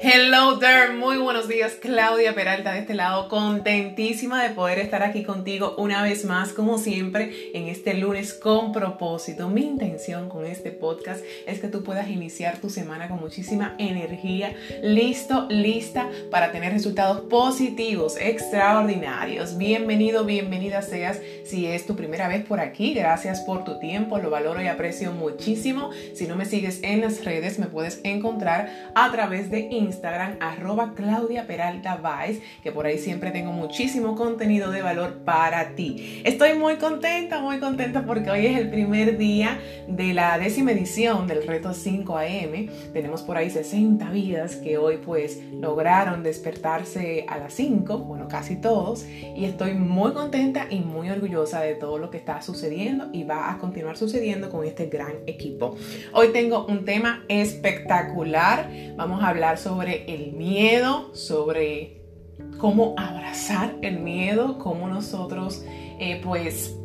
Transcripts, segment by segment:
Hello there, muy buenos días, Claudia Peralta de este lado, contentísima de poder estar aquí contigo una vez más, como siempre, en este lunes con propósito. Mi intención con este podcast es que tú puedas iniciar tu semana con muchísima energía, listo, lista para tener resultados positivos, extraordinarios. Bienvenido, bienvenida seas si es tu primera vez por aquí, gracias por tu tiempo, lo valoro y aprecio muchísimo. Si no me sigues en las redes, me puedes encontrar a través de Instagram Instagram, arroba Claudia Peralta Vice, que por ahí siempre tengo muchísimo contenido de valor para ti. Estoy muy contenta, muy contenta porque hoy es el primer día de la décima edición del reto 5 AM. Tenemos por ahí 60 vidas que hoy pues lograron despertarse a las 5, bueno, casi todos, y estoy muy contenta y muy orgullosa de todo lo que está sucediendo y va a continuar sucediendo con este gran equipo. Hoy tengo un tema espectacular. Vamos a hablar sobre sobre el miedo, sobre cómo abrazar el miedo, cómo nosotros eh, pues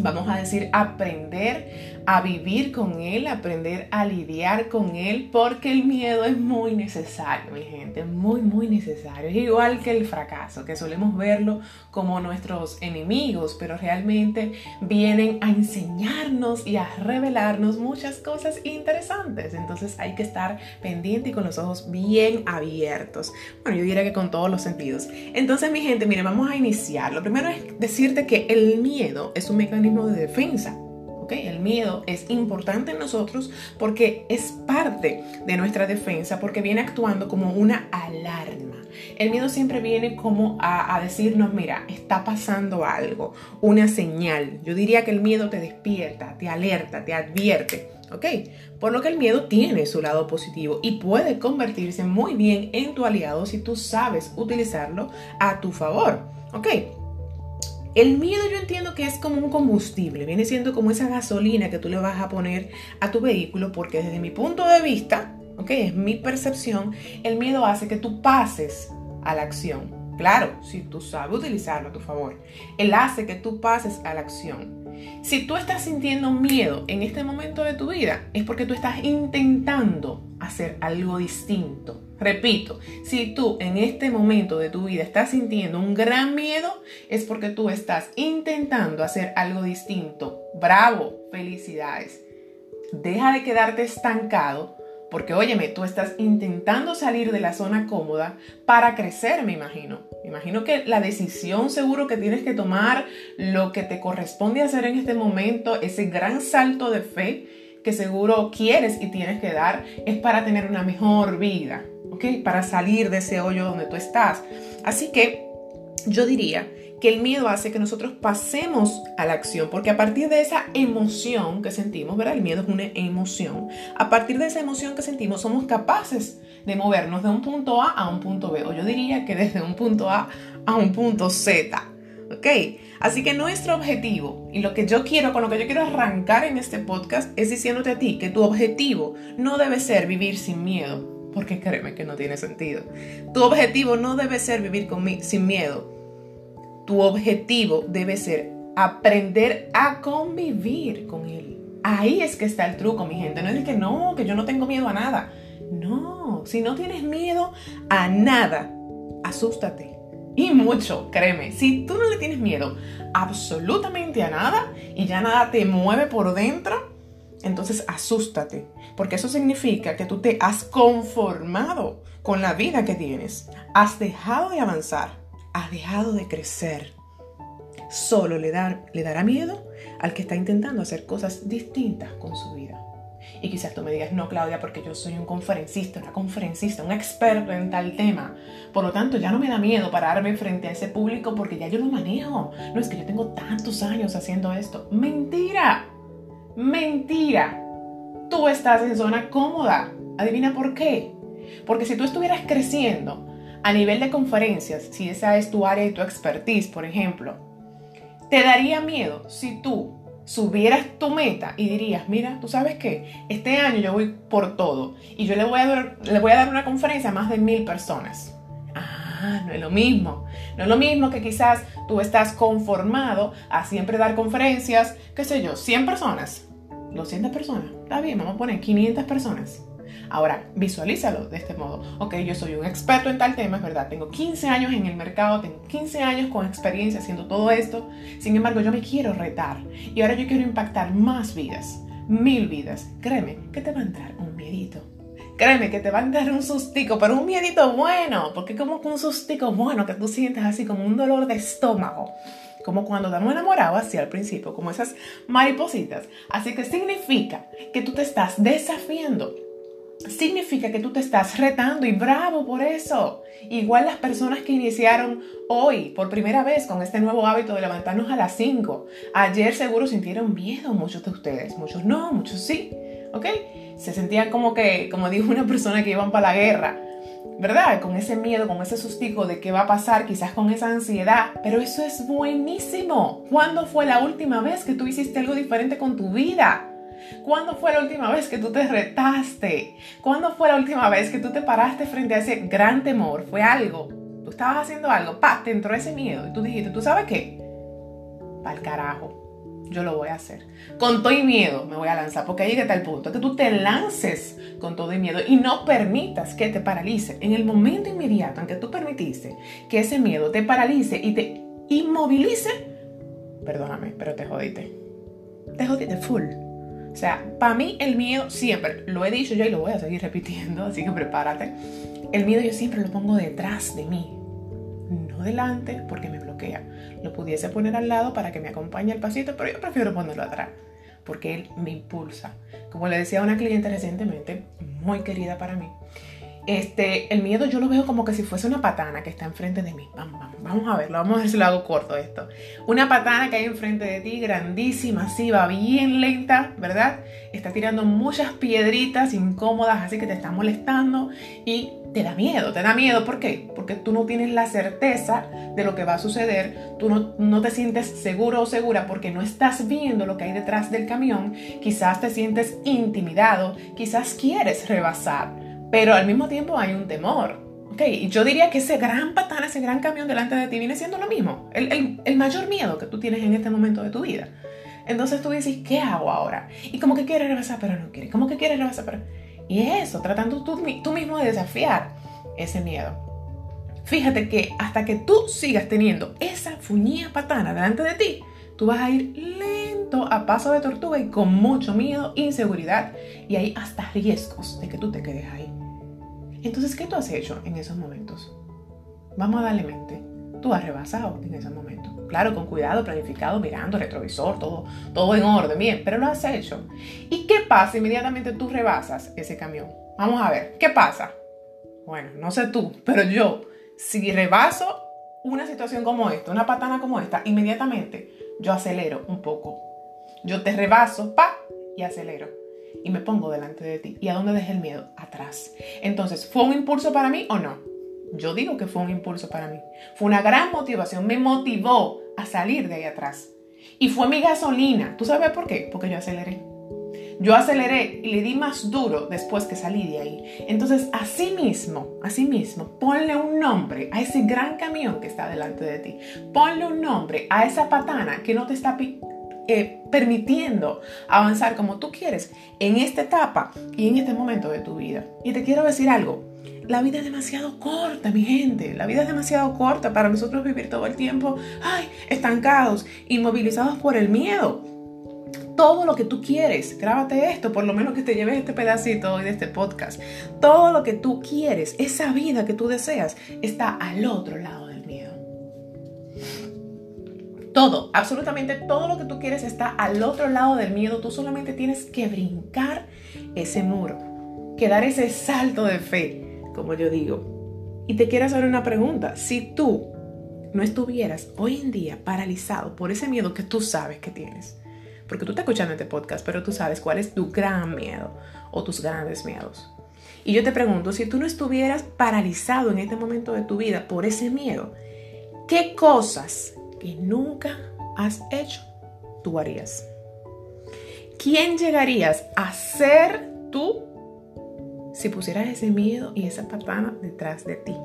vamos a decir, aprender a vivir con él, aprender a lidiar con él, porque el miedo es muy necesario, mi gente, muy, muy necesario. Es igual que el fracaso, que solemos verlo como nuestros enemigos, pero realmente vienen a enseñarnos y a revelarnos muchas cosas interesantes. Entonces hay que estar pendiente y con los ojos bien abiertos. Bueno, yo diría que con todos los sentidos. Entonces, mi gente, mire, vamos a iniciar. Lo primero es decirte que el miedo es un mecanismo de defensa. ¿okay? El miedo es importante en nosotros porque es parte de nuestra defensa, porque viene actuando como una alarma. El miedo siempre viene como a, a, decirnos, mira, está pasando algo, una señal. Yo diría que el miedo te despierta, te alerta, te advierte. ¿Ok? Por lo que el miedo tiene su lado positivo y puede convertirse muy bien en tu aliado si tú sabes utilizarlo a tu favor. ¿Ok? El miedo yo entiendo que es como un combustible, viene siendo como esa gasolina que tú le vas a poner a tu vehículo porque desde mi punto de vista, ok, es mi percepción, el miedo hace que tú pases a la acción. Claro, si tú sabes utilizarlo a tu favor. Él hace que tú pases a la acción. Si tú estás sintiendo miedo en este momento de tu vida, es porque tú estás intentando hacer algo distinto. Repito, si tú en este momento de tu vida estás sintiendo un gran miedo, es porque tú estás intentando hacer algo distinto. Bravo, felicidades. Deja de quedarte estancado porque óyeme, tú estás intentando salir de la zona cómoda para crecer, me imagino. Me imagino que la decisión seguro que tienes que tomar, lo que te corresponde hacer en este momento, ese gran salto de fe que seguro quieres y tienes que dar, es para tener una mejor vida, ¿ok? Para salir de ese hoyo donde tú estás. Así que yo diría que el miedo hace que nosotros pasemos a la acción, porque a partir de esa emoción que sentimos, ¿verdad? El miedo es una emoción. A partir de esa emoción que sentimos, somos capaces de movernos de un punto A a un punto B, o yo diría que desde un punto A a un punto Z. ¿Ok? Así que nuestro objetivo y lo que yo quiero, con lo que yo quiero arrancar en este podcast es diciéndote a ti que tu objetivo no debe ser vivir sin miedo, porque créeme que no tiene sentido. Tu objetivo no debe ser vivir con sin miedo tu objetivo debe ser aprender a convivir con él. Ahí es que está el truco, mi gente. No es que no, que yo no tengo miedo a nada. No, si no tienes miedo a nada, asústate. Y mucho, créeme, si tú no le tienes miedo absolutamente a nada y ya nada te mueve por dentro, entonces asústate, porque eso significa que tú te has conformado con la vida que tienes, has dejado de avanzar ha dejado de crecer. Solo le, le dará miedo al que está intentando hacer cosas distintas con su vida. Y quizás tú me digas, no, Claudia, porque yo soy un conferencista, una conferencista, un experto en tal tema. Por lo tanto, ya no me da miedo pararme frente a ese público porque ya yo lo manejo. No es que yo tengo tantos años haciendo esto. Mentira. Mentira. Tú estás en zona cómoda. Adivina por qué. Porque si tú estuvieras creciendo a nivel de conferencias, si esa es tu área y tu expertise, por ejemplo, ¿te daría miedo si tú subieras tu meta y dirías, mira, tú sabes qué, este año yo voy por todo y yo le voy a dar, le voy a dar una conferencia a más de mil personas? Ah, no es lo mismo. No es lo mismo que quizás tú estás conformado a siempre dar conferencias, qué sé yo, 100 personas, 200 personas, está bien, vamos a poner 500 personas. Ahora, visualízalo de este modo. Ok, yo soy un experto en tal tema, es verdad. Tengo 15 años en el mercado, tengo 15 años con experiencia haciendo todo esto. Sin embargo, yo me quiero retar. Y ahora yo quiero impactar más vidas, mil vidas. Créeme que te va a entrar un miedito. Créeme que te va a dar un sustico, pero un miedito bueno, porque como un sustico bueno que tú sientes así como un dolor de estómago como cuando estamos enamorados, así al principio, como esas maripositas. Así que significa que tú te estás desafiando. Significa que tú te estás retando y bravo por eso. Igual las personas que iniciaron hoy por primera vez con este nuevo hábito de levantarnos a las 5. Ayer seguro sintieron miedo muchos de ustedes. Muchos no, muchos sí. ¿Ok? Se sentían como que, como dijo una persona que iban para la guerra ¿verdad? Con ese miedo, con ese sustico de qué va a pasar, quizás con esa ansiedad, pero eso es buenísimo. ¿Cuándo fue la última vez que tú hiciste algo diferente con tu vida? ¿Cuándo fue la última vez que tú te retaste? ¿Cuándo fue la última vez que tú te paraste frente a ese gran temor? Fue algo. Tú estabas haciendo algo, pa, te entró ese miedo y tú dijiste, ¿tú sabes qué? Pa'l carajo yo lo voy a hacer. Con todo y miedo me voy a lanzar, porque ahí llega tal punto que tú te lances con todo y miedo y no permitas que te paralice. En el momento inmediato en que tú permitiste que ese miedo te paralice y te inmovilice, perdóname, pero te jodiste. Te jodiste full. O sea, para mí el miedo siempre, lo he dicho yo y lo voy a seguir repitiendo, así que prepárate. El miedo yo siempre lo pongo detrás de mí, no delante, porque me bloquea. Lo pudiese poner al lado para que me acompañe al pasito, pero yo prefiero ponerlo atrás, porque él me impulsa. Como le decía a una cliente recientemente, muy querida para mí, este, el miedo yo lo veo como que si fuese una patana que está enfrente de mí. Vamos, vamos, vamos a verlo, vamos a ver si lo hago corto esto. Una patana que hay enfrente de ti, grandísima, así va bien lenta, ¿verdad? Está tirando muchas piedritas incómodas, así que te está molestando y te da miedo, te da miedo. ¿Por qué? Porque tú no tienes la certeza de lo que va a suceder, tú no, no te sientes seguro o segura porque no estás viendo lo que hay detrás del camión, quizás te sientes intimidado, quizás quieres rebasar pero al mismo tiempo hay un temor. ¿ok? Y yo diría que ese gran patán, ese gran camión delante de ti viene siendo lo mismo, el, el, mayor miedo que tú tienes en este momento de tu vida. Entonces tú dices, ¿qué hago ahora? Y como que quieres rebasar, pero no quieres. Como que quieres rebasar, pero... Y eso, tratando tú, tú mismo de desafiar ese miedo. Fíjate que hasta que tú sigas teniendo esa fuñía patana delante de ti, tú vas a ir lento a paso de tortuga y con mucho miedo, inseguridad y hay hasta riesgos de que tú te quedes ahí. Entonces, ¿qué tú has hecho en esos momentos? Vamos a darle mente. Tú has rebasado en ese momento. Claro, con cuidado, planificado, mirando, retrovisor, todo, todo en orden, bien, pero lo has hecho. ¿Y qué pasa inmediatamente tú rebasas ese camión? Vamos a ver, ¿qué pasa? Bueno, no sé tú, pero yo, si rebaso una situación como esta, una patana como esta, inmediatamente yo acelero un poco. Yo te rebaso, pa, y acelero y me pongo delante de ti. ¿Y a dónde dejé el miedo? Atrás. Entonces, ¿fue un impulso para mí o no? Yo digo que fue un impulso para mí. Fue una gran motivación. Me motivó a salir de ahí atrás. Y fue mi gasolina. ¿Tú sabes por qué? Porque yo aceleré. Yo aceleré y le di más duro después que salí de ahí. Entonces, así mismo, así mismo, ponle un nombre a ese gran camión que está delante de ti. Ponle un nombre a esa patana que no te está eh, permitiendo avanzar como tú quieres en esta etapa y en este momento de tu vida. Y te quiero decir algo, la vida es demasiado corta, mi gente. La vida es demasiado corta para nosotros vivir todo el tiempo, ay, estancados, inmovilizados por el miedo. Todo lo que tú quieres, grábate esto, por lo menos que te lleves este pedacito hoy de este podcast. Todo lo que tú quieres, esa vida que tú deseas, está al otro lado todo, absolutamente todo lo que tú quieres está al otro lado del miedo. Tú solamente tienes que brincar ese muro, que dar ese salto de fe, como yo digo. Y te quiero hacer una pregunta. Si tú no estuvieras hoy en día paralizado por ese miedo que tú sabes que tienes, porque tú estás escuchando este podcast, pero tú sabes cuál es tu gran miedo o tus grandes miedos. Y yo te pregunto, si tú no estuvieras paralizado en este momento de tu vida por ese miedo, ¿qué cosas que nunca has hecho, tú harías? ¿Quién llegarías a ser tú si pusieras ese miedo y esa patana detrás de ti?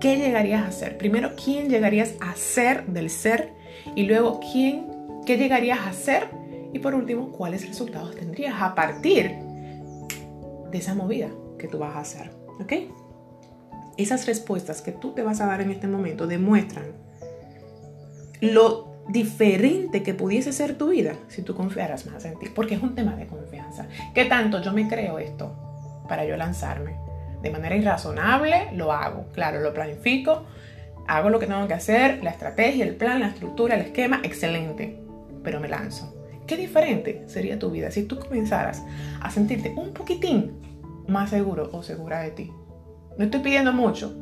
¿Qué llegarías a ser? Primero, ¿quién llegarías a ser del ser? Y luego, ¿quién, qué llegarías a ser? Y por último, ¿cuáles resultados tendrías a partir de esa movida que tú vas a hacer. ¿Ok? Esas respuestas que tú te vas a dar en este momento demuestran lo diferente que pudiese ser tu vida si tú confiaras más en ti, porque es un tema de confianza. ¿Qué tanto yo me creo esto para yo lanzarme? De manera irrazonable lo hago, claro, lo planifico, hago lo que tengo que hacer, la estrategia, el plan, la estructura, el esquema, excelente, pero me lanzo. ¿Qué diferente sería tu vida si tú comenzaras a sentirte un poquitín más seguro o segura de ti? No estoy pidiendo mucho,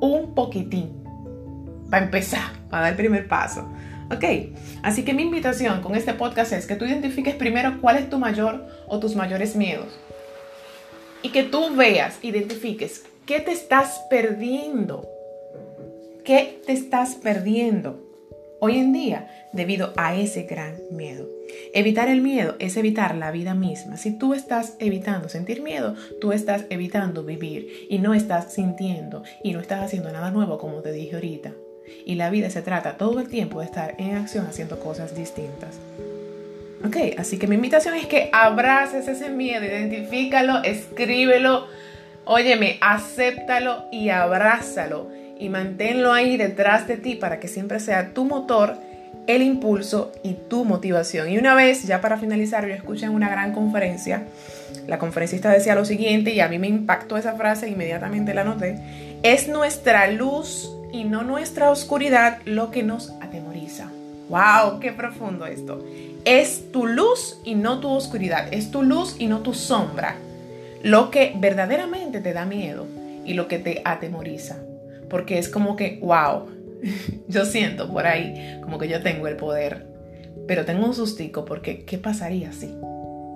un poquitín, para empezar, para dar el primer paso. Ok, así que mi invitación con este podcast es que tú identifiques primero cuál es tu mayor o tus mayores miedos. Y que tú veas, identifiques qué te estás perdiendo. ¿Qué te estás perdiendo hoy en día debido a ese gran miedo? Evitar el miedo es evitar la vida misma. Si tú estás evitando sentir miedo, tú estás evitando vivir y no estás sintiendo y no estás haciendo nada nuevo como te dije ahorita. Y la vida se trata todo el tiempo de estar en acción haciendo cosas distintas. Ok, así que mi invitación es que abraces ese miedo, identifícalo, escríbelo, óyeme, acéptalo y abrázalo y manténlo ahí detrás de ti para que siempre sea tu motor, el impulso y tu motivación. Y una vez, ya para finalizar, yo escuché en una gran conferencia, la conferencista decía lo siguiente y a mí me impactó esa frase, inmediatamente la noté, es nuestra luz y no nuestra oscuridad lo que nos atemoriza. ¡Wow! ¡Qué profundo esto! Es tu luz y no tu oscuridad, es tu luz y no tu sombra lo que verdaderamente te da miedo y lo que te atemoriza. Porque es como que, wow, yo siento por ahí como que yo tengo el poder, pero tengo un sustico porque ¿qué pasaría si?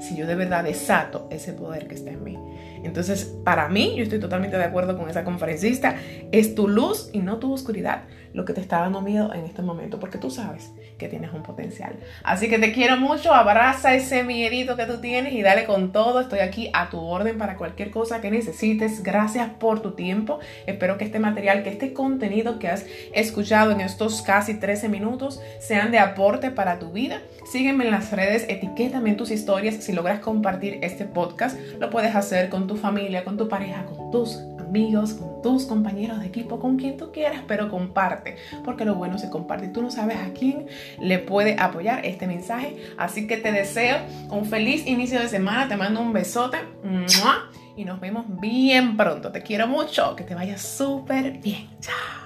Si yo de verdad desato ese poder que está en mí. Entonces, para mí, yo estoy totalmente de acuerdo con esa conferencista, es tu luz y no tu oscuridad lo que te está dando miedo en este momento, porque tú sabes que tienes un potencial. Así que te quiero mucho, abraza ese miedito que tú tienes y dale con todo. Estoy aquí a tu orden para cualquier cosa que necesites. Gracias por tu tiempo. Espero que este material, que este contenido que has escuchado en estos casi 13 minutos sean de aporte para tu vida. Sígueme en las redes, etiquétame en tus historias. Si logras compartir este podcast, lo puedes hacer con tu familia, con tu pareja, con tus amigos, con tus compañeros de equipo, con quien tú quieras, pero comparte, porque lo bueno se comparte. Tú no sabes a quién le puede apoyar este mensaje. Así que te deseo un feliz inicio de semana, te mando un besote y nos vemos bien pronto. Te quiero mucho, que te vaya súper bien. Chao.